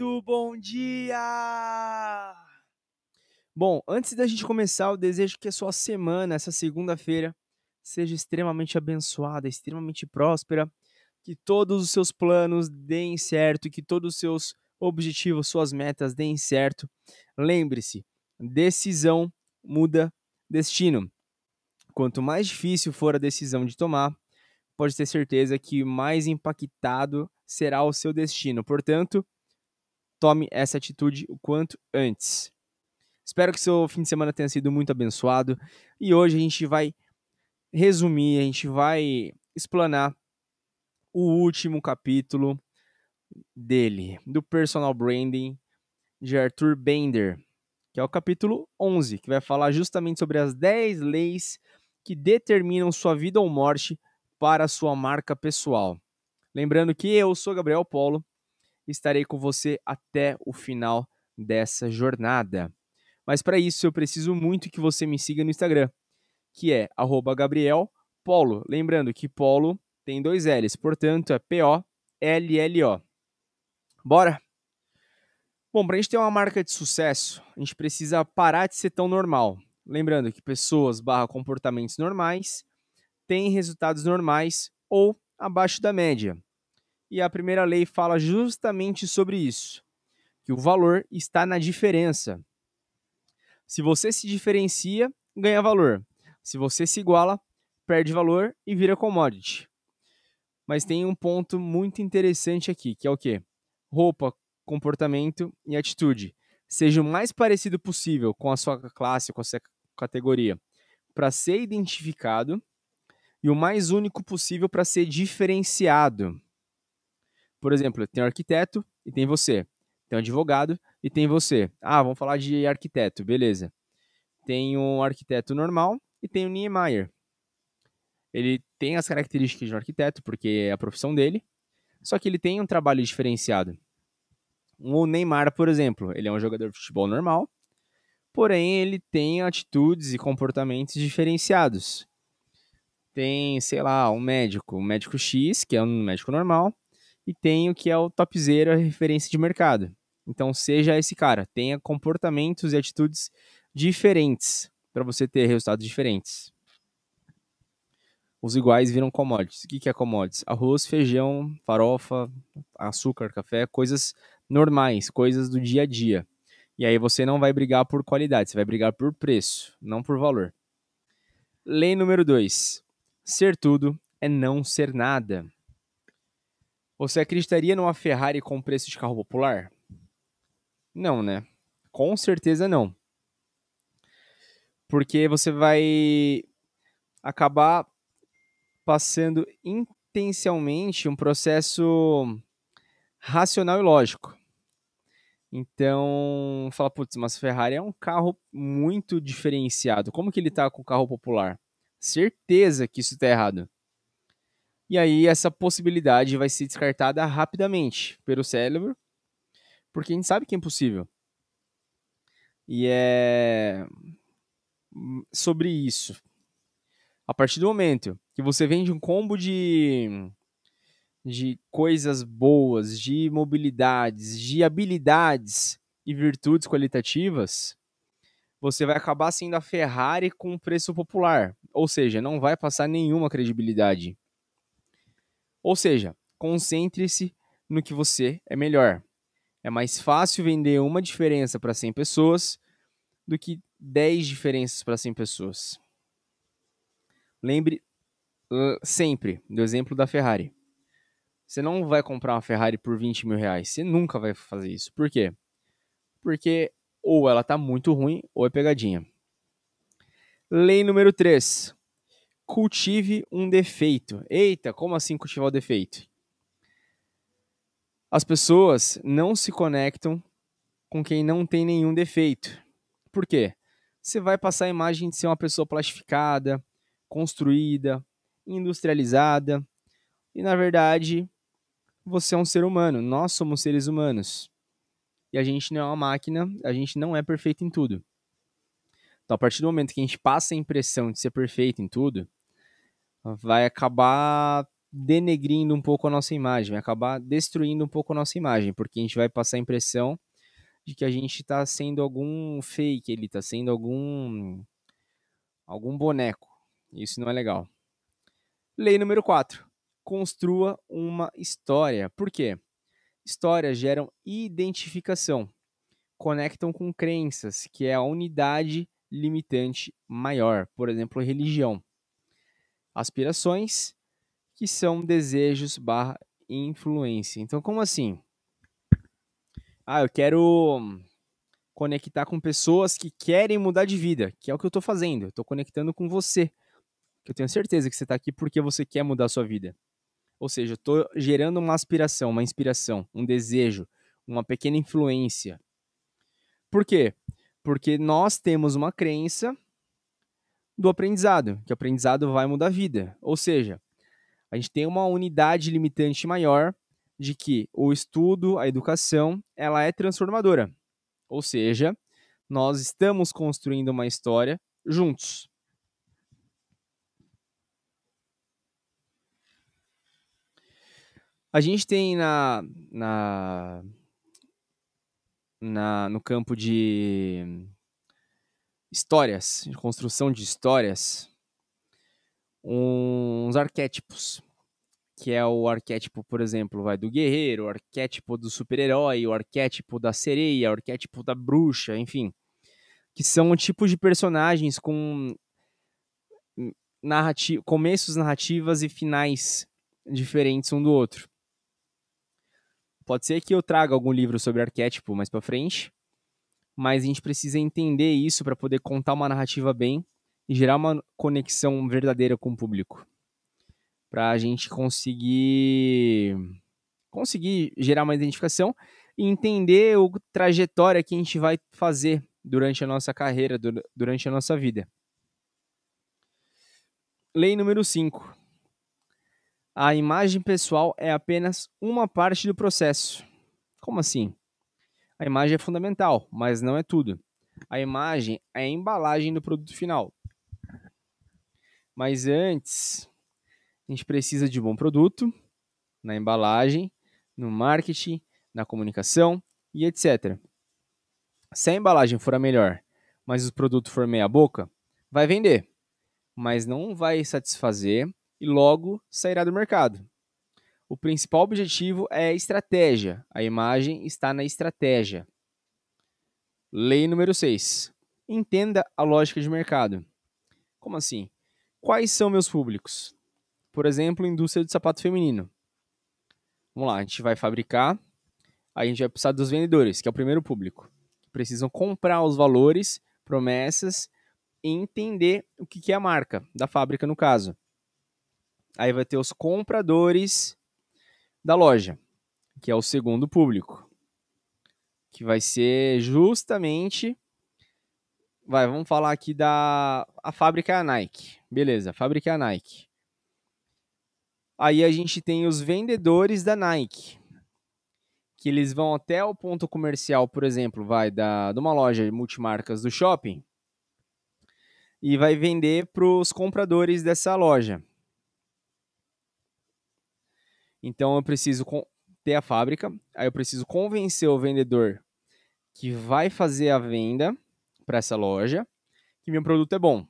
Muito bom dia! Bom, antes da gente começar, eu desejo que a sua semana, essa segunda-feira, seja extremamente abençoada, extremamente próspera, que todos os seus planos deem certo, que todos os seus objetivos, suas metas deem certo. Lembre-se, decisão muda destino. Quanto mais difícil for a decisão de tomar, pode ter certeza que mais impactado será o seu destino. Portanto, tome essa atitude o quanto antes. Espero que seu fim de semana tenha sido muito abençoado e hoje a gente vai resumir, a gente vai explanar o último capítulo dele, do Personal Branding de Arthur Bender, que é o capítulo 11, que vai falar justamente sobre as 10 leis que determinam sua vida ou morte para sua marca pessoal. Lembrando que eu sou Gabriel Polo estarei com você até o final dessa jornada. Mas para isso eu preciso muito que você me siga no Instagram, que é Gabriel Polo. Lembrando que Polo tem dois L's, portanto é P-O-L-L-O. Bora? Bom, para a gente ter uma marca de sucesso, a gente precisa parar de ser tão normal. Lembrando que pessoas barra comportamentos normais têm resultados normais ou abaixo da média. E a primeira lei fala justamente sobre isso, que o valor está na diferença. Se você se diferencia, ganha valor. Se você se iguala, perde valor e vira commodity. Mas tem um ponto muito interessante aqui, que é o quê? Roupa, comportamento e atitude. Seja o mais parecido possível com a sua classe, com a sua categoria, para ser identificado e o mais único possível para ser diferenciado. Por exemplo, tem um arquiteto e tem você. Tem um advogado e tem você. Ah, vamos falar de arquiteto, beleza. Tem um arquiteto normal e tem o Niemeyer. Ele tem as características de um arquiteto, porque é a profissão dele, só que ele tem um trabalho diferenciado. O Neymar, por exemplo, ele é um jogador de futebol normal, porém ele tem atitudes e comportamentos diferenciados tem, sei lá, um médico, um médico X, que é um médico normal, e tem o que é o top zero, a referência de mercado. Então, seja esse cara, tenha comportamentos e atitudes diferentes para você ter resultados diferentes. Os iguais viram commodities. O que é commodities? Arroz, feijão, farofa, açúcar, café, coisas normais, coisas do dia a dia. E aí você não vai brigar por qualidade, você vai brigar por preço, não por valor. Lei número 2. Ser tudo é não ser nada. Você acreditaria numa Ferrari com preço de carro popular? Não, né? Com certeza não. Porque você vai acabar passando intencionalmente um processo racional e lógico. Então, fala, putz, mas Ferrari é um carro muito diferenciado. Como que ele tá com o carro popular? certeza que isso está errado. E aí essa possibilidade vai ser descartada rapidamente pelo cérebro, porque a gente sabe que é impossível. E é sobre isso. A partir do momento que você vende um combo de de coisas boas, de mobilidades, de habilidades e virtudes qualitativas, você vai acabar sendo a Ferrari com preço popular. Ou seja, não vai passar nenhuma credibilidade. Ou seja, concentre-se no que você é melhor. É mais fácil vender uma diferença para 100 pessoas do que 10 diferenças para 100 pessoas. Lembre sempre do exemplo da Ferrari. Você não vai comprar uma Ferrari por 20 mil reais. Você nunca vai fazer isso. Por quê? Porque ou ela tá muito ruim ou é pegadinha. Lei número 3. Cultive um defeito. Eita, como assim cultivar o defeito? As pessoas não se conectam com quem não tem nenhum defeito. Por quê? Você vai passar a imagem de ser uma pessoa plastificada, construída, industrializada, e na verdade você é um ser humano. Nós somos seres humanos e a gente não é uma máquina, a gente não é perfeito em tudo. Então, a partir do momento que a gente passa a impressão de ser perfeito em tudo, vai acabar denegrindo um pouco a nossa imagem, vai acabar destruindo um pouco a nossa imagem, porque a gente vai passar a impressão de que a gente está sendo algum fake, ele está sendo algum algum boneco. Isso não é legal. Lei número 4. Construa uma história. Por quê? Histórias geram identificação, conectam com crenças, que é a unidade limitante maior, por exemplo, religião. Aspirações, que são desejos barra influência. Então, como assim? Ah, eu quero conectar com pessoas que querem mudar de vida, que é o que eu estou fazendo. Eu estou conectando com você. Eu tenho certeza que você está aqui porque você quer mudar a sua vida. Ou seja, estou gerando uma aspiração, uma inspiração, um desejo, uma pequena influência. Por quê? Porque nós temos uma crença do aprendizado, que o aprendizado vai mudar a vida. Ou seja, a gente tem uma unidade limitante maior de que o estudo, a educação, ela é transformadora. Ou seja, nós estamos construindo uma história juntos. A gente tem na, na, na, no campo de histórias, de construção de histórias, uns arquétipos, que é o arquétipo, por exemplo, vai do guerreiro, o arquétipo do super-herói, o arquétipo da sereia, o arquétipo da bruxa, enfim, que são tipos de personagens com narrati começos narrativas e finais diferentes um do outro. Pode ser que eu traga algum livro sobre arquétipo mais para frente, mas a gente precisa entender isso para poder contar uma narrativa bem e gerar uma conexão verdadeira com o público. Para a gente conseguir conseguir gerar uma identificação e entender a trajetória que a gente vai fazer durante a nossa carreira, durante a nossa vida. Lei número 5 a imagem pessoal é apenas uma parte do processo. Como assim? A imagem é fundamental, mas não é tudo. A imagem é a embalagem do produto final. Mas antes, a gente precisa de bom produto, na embalagem, no marketing, na comunicação e etc. Se a embalagem for a melhor, mas o produto for meia boca, vai vender, mas não vai satisfazer e logo sairá do mercado. O principal objetivo é a estratégia. A imagem está na estratégia. Lei número 6. Entenda a lógica de mercado. Como assim? Quais são meus públicos? Por exemplo, indústria de sapato feminino. Vamos lá, a gente vai fabricar, a gente vai precisar dos vendedores, que é o primeiro público. Que precisam comprar os valores, promessas e entender o que é a marca da fábrica, no caso. Aí vai ter os compradores da loja, que é o segundo público, que vai ser justamente vai, vamos falar aqui da a fábrica é Nike. Beleza, a fábrica é Nike. Aí a gente tem os vendedores da Nike, que eles vão até o ponto comercial, por exemplo, vai da de uma loja multimarcas do shopping e vai vender para os compradores dessa loja. Então eu preciso ter a fábrica, aí eu preciso convencer o vendedor que vai fazer a venda para essa loja que meu produto é bom.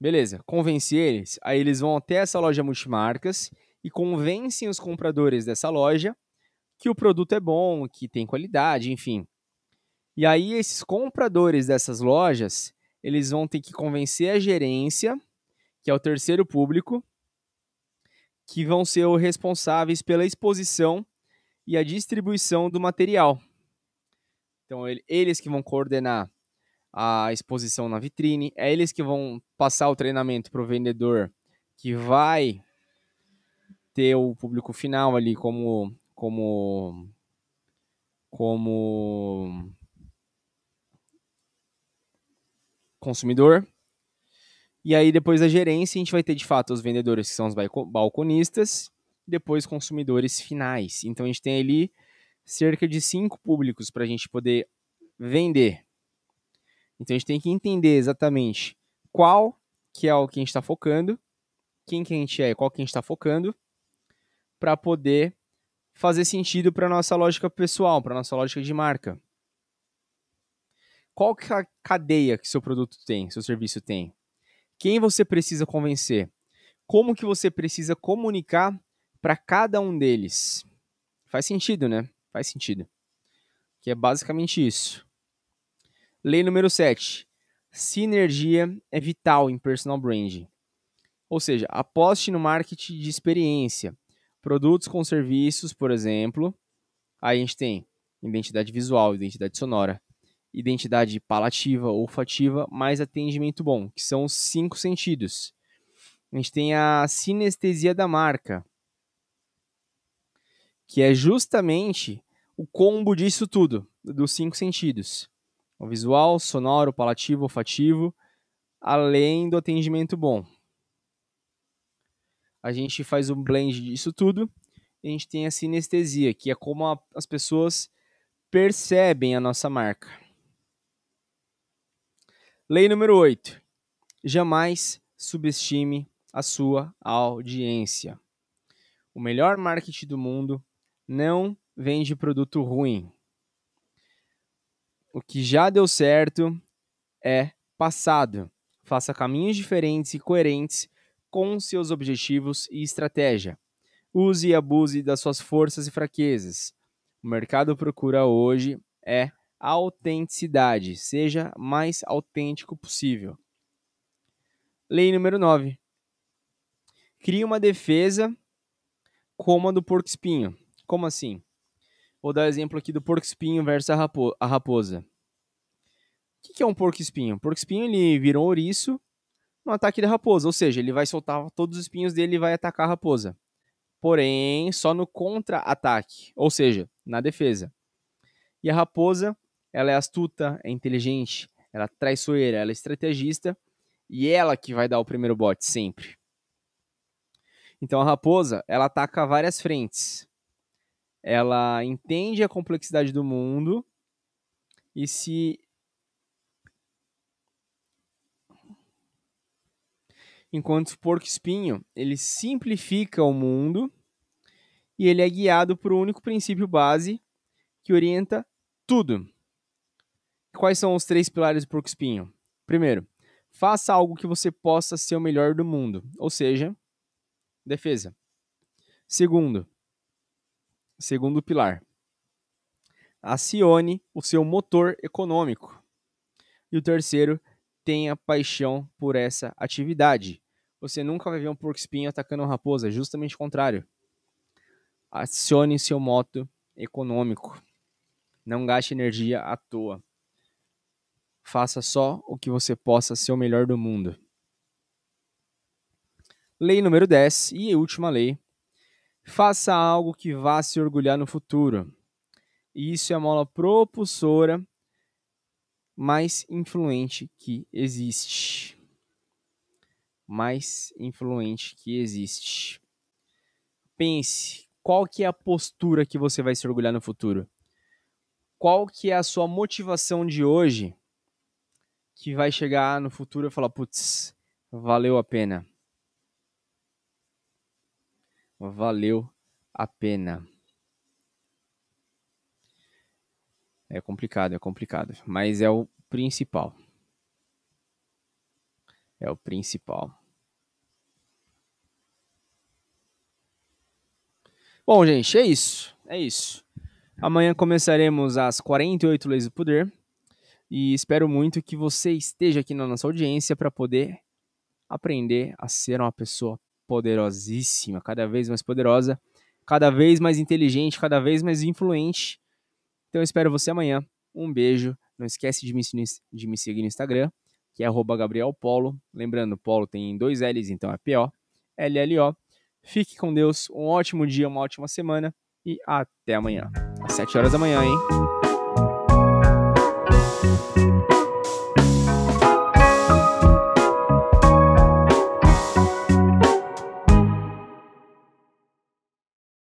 Beleza, convenci eles, aí eles vão até essa loja multimarcas e convencem os compradores dessa loja que o produto é bom, que tem qualidade, enfim. E aí esses compradores dessas lojas, eles vão ter que convencer a gerência, que é o terceiro público, que vão ser os responsáveis pela exposição e a distribuição do material. Então, eles que vão coordenar a exposição na vitrine, é eles que vão passar o treinamento para o vendedor que vai ter o público final ali como como como consumidor e aí, depois da gerência, a gente vai ter de fato os vendedores que são os balconistas, depois consumidores finais. Então, a gente tem ali cerca de cinco públicos para a gente poder vender. Então, a gente tem que entender exatamente qual que é o que a gente está focando quem que a gente é, qual que a gente está focando, para poder fazer sentido para nossa lógica pessoal, para nossa lógica de marca. Qual que é a cadeia que seu produto tem, seu serviço tem? Quem você precisa convencer? Como que você precisa comunicar para cada um deles? Faz sentido, né? Faz sentido. Que é basicamente isso. Lei número 7. Sinergia é vital em personal branding. Ou seja, aposte no marketing de experiência. Produtos com serviços, por exemplo. Aí a gente tem identidade visual, identidade sonora, identidade palativa, olfativa, mais atendimento bom, que são os cinco sentidos. A gente tem a sinestesia da marca, que é justamente o combo disso tudo, dos cinco sentidos. O visual, sonoro, palativo, olfativo, além do atendimento bom. A gente faz um blend disso tudo a gente tem a sinestesia, que é como a, as pessoas percebem a nossa marca. Lei número 8. Jamais subestime a sua audiência. O melhor marketing do mundo não vende produto ruim. O que já deu certo é passado. Faça caminhos diferentes e coerentes com seus objetivos e estratégia. Use e abuse das suas forças e fraquezas. O mercado procura hoje é autenticidade. Seja mais autêntico possível. Lei número 9. Crie uma defesa como a do porco espinho. Como assim? Vou dar exemplo aqui do porco espinho versus a raposa. O que é um porco espinho? O porco espinho ele virou um ouriço no ataque da raposa, ou seja, ele vai soltar todos os espinhos dele e vai atacar a raposa. Porém, só no contra-ataque, ou seja, na defesa. E a raposa ela é astuta, é inteligente, ela é traiçoeira, ela é estrategista e ela que vai dar o primeiro bote sempre. Então a raposa, ela ataca várias frentes. Ela entende a complexidade do mundo e se enquanto o porco espinho, ele simplifica o mundo e ele é guiado por um único princípio base que orienta tudo. Quais são os três pilares do porco espinho? Primeiro, faça algo que você possa ser o melhor do mundo, ou seja, defesa. Segundo, segundo pilar, acione o seu motor econômico. E o terceiro, tenha paixão por essa atividade. Você nunca vai ver um porco espinho atacando uma raposa, justamente o contrário. Acione seu moto econômico. Não gaste energia à toa. Faça só o que você possa ser o melhor do mundo. Lei número 10 e última lei. Faça algo que vá se orgulhar no futuro. Isso é a mola propulsora mais influente que existe. Mais influente que existe. Pense, qual que é a postura que você vai se orgulhar no futuro? Qual que é a sua motivação de hoje que vai chegar no futuro e falar, putz, valeu a pena. Valeu a pena. É complicado, é complicado, mas é o principal. É o principal. Bom, gente, é isso. É isso. Amanhã começaremos as 48 leis do poder. E espero muito que você esteja aqui na nossa audiência para poder aprender a ser uma pessoa poderosíssima, cada vez mais poderosa, cada vez mais inteligente, cada vez mais influente. Então espero você amanhã. Um beijo. Não esquece de me, de me seguir no Instagram, que é @gabrielpolo. Lembrando, Polo tem dois L's, então é P-O, L-L-O. Fique com Deus, um ótimo dia, uma ótima semana e até amanhã. Às 7 horas da manhã, hein? Thank you.